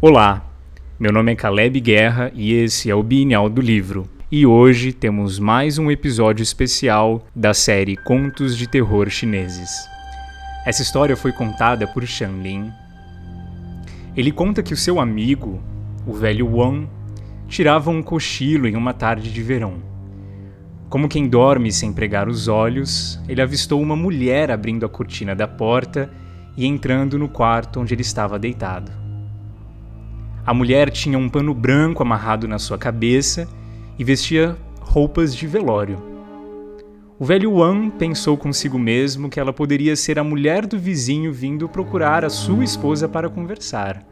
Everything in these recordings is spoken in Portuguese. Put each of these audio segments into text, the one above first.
Olá, meu nome é Caleb Guerra e esse é o Bienal do Livro. E hoje temos mais um episódio especial da série Contos de Terror Chineses. Essa história foi contada por Lin. Ele conta que o seu amigo, o velho Wang, tirava um cochilo em uma tarde de verão. Como quem dorme sem pregar os olhos, ele avistou uma mulher abrindo a cortina da porta e entrando no quarto onde ele estava deitado. A mulher tinha um pano branco amarrado na sua cabeça e vestia roupas de velório. O velho Wan pensou consigo mesmo que ela poderia ser a mulher do vizinho vindo procurar a sua esposa para conversar.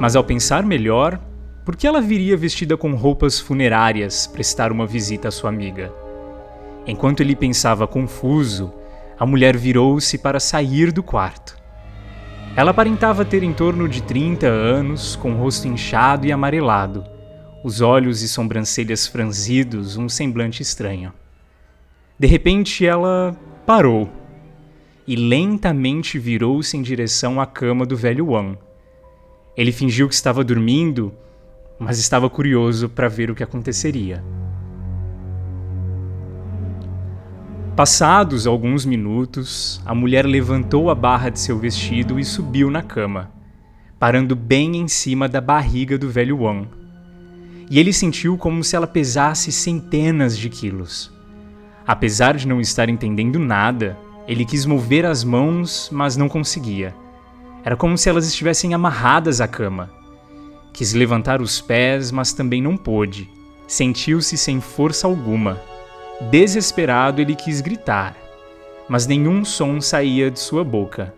Mas ao pensar melhor, por que ela viria vestida com roupas funerárias prestar uma visita à sua amiga? Enquanto ele pensava confuso, a mulher virou-se para sair do quarto. Ela aparentava ter em torno de 30 anos, com o rosto inchado e amarelado, os olhos e sobrancelhas franzidos, um semblante estranho. De repente ela parou e lentamente virou-se em direção à cama do velho Wan. Ele fingiu que estava dormindo, mas estava curioso para ver o que aconteceria. Passados alguns minutos, a mulher levantou a barra de seu vestido e subiu na cama, parando bem em cima da barriga do velho Wang. E ele sentiu como se ela pesasse centenas de quilos. Apesar de não estar entendendo nada, ele quis mover as mãos, mas não conseguia. Era como se elas estivessem amarradas à cama. Quis levantar os pés, mas também não pôde. Sentiu-se sem força alguma Desesperado, ele quis gritar, mas nenhum som saía de sua boca.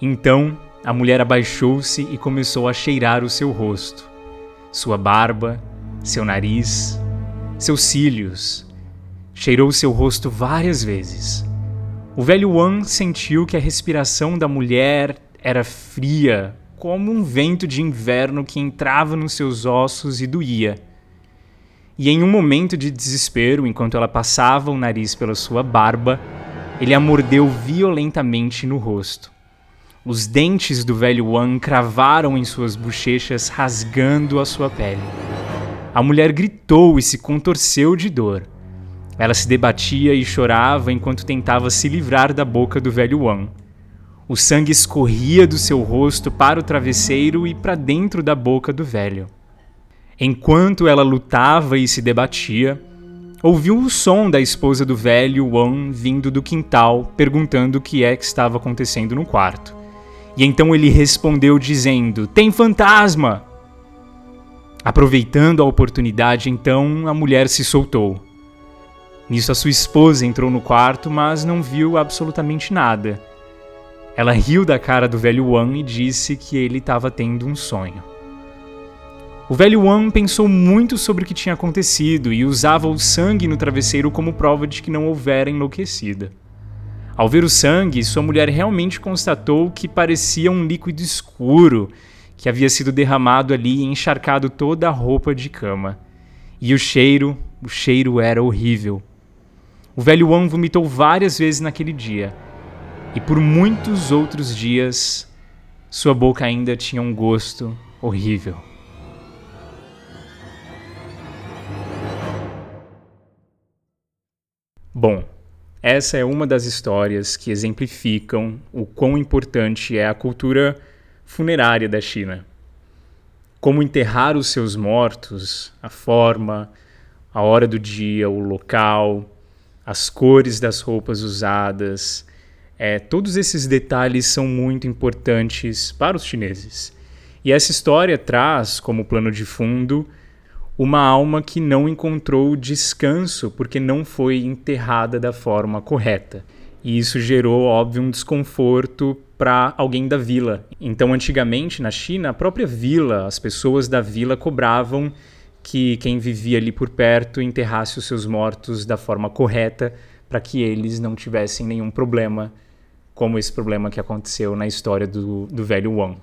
Então, a mulher abaixou-se e começou a cheirar o seu rosto, sua barba, seu nariz, seus cílios. Cheirou seu rosto várias vezes. O velho Wan sentiu que a respiração da mulher era fria, como um vento de inverno que entrava nos seus ossos e doía. E em um momento de desespero, enquanto ela passava o nariz pela sua barba, ele a mordeu violentamente no rosto. Os dentes do velho Wan cravaram em suas bochechas, rasgando a sua pele. A mulher gritou e se contorceu de dor. Ela se debatia e chorava enquanto tentava se livrar da boca do velho Wan. O sangue escorria do seu rosto para o travesseiro e para dentro da boca do velho. Enquanto ela lutava e se debatia, ouviu o som da esposa do velho Wan vindo do quintal, perguntando o que é que estava acontecendo no quarto. E então ele respondeu dizendo: Tem fantasma! Aproveitando a oportunidade, então a mulher se soltou. Nisso, a sua esposa entrou no quarto, mas não viu absolutamente nada. Ela riu da cara do velho Wan e disse que ele estava tendo um sonho. O velho Wan pensou muito sobre o que tinha acontecido e usava o sangue no travesseiro como prova de que não houvera enlouquecida. Ao ver o sangue, sua mulher realmente constatou que parecia um líquido escuro que havia sido derramado ali e encharcado toda a roupa de cama. E o cheiro, o cheiro era horrível. O velho Wan vomitou várias vezes naquele dia, e por muitos outros dias, sua boca ainda tinha um gosto horrível. Bom, essa é uma das histórias que exemplificam o quão importante é a cultura funerária da China. Como enterrar os seus mortos, a forma, a hora do dia, o local, as cores das roupas usadas, é, todos esses detalhes são muito importantes para os chineses. E essa história traz como plano de fundo uma alma que não encontrou descanso porque não foi enterrada da forma correta. E isso gerou, óbvio, um desconforto para alguém da vila. Então, antigamente, na China, a própria vila, as pessoas da vila cobravam que quem vivia ali por perto enterrasse os seus mortos da forma correta para que eles não tivessem nenhum problema, como esse problema que aconteceu na história do, do velho Wang.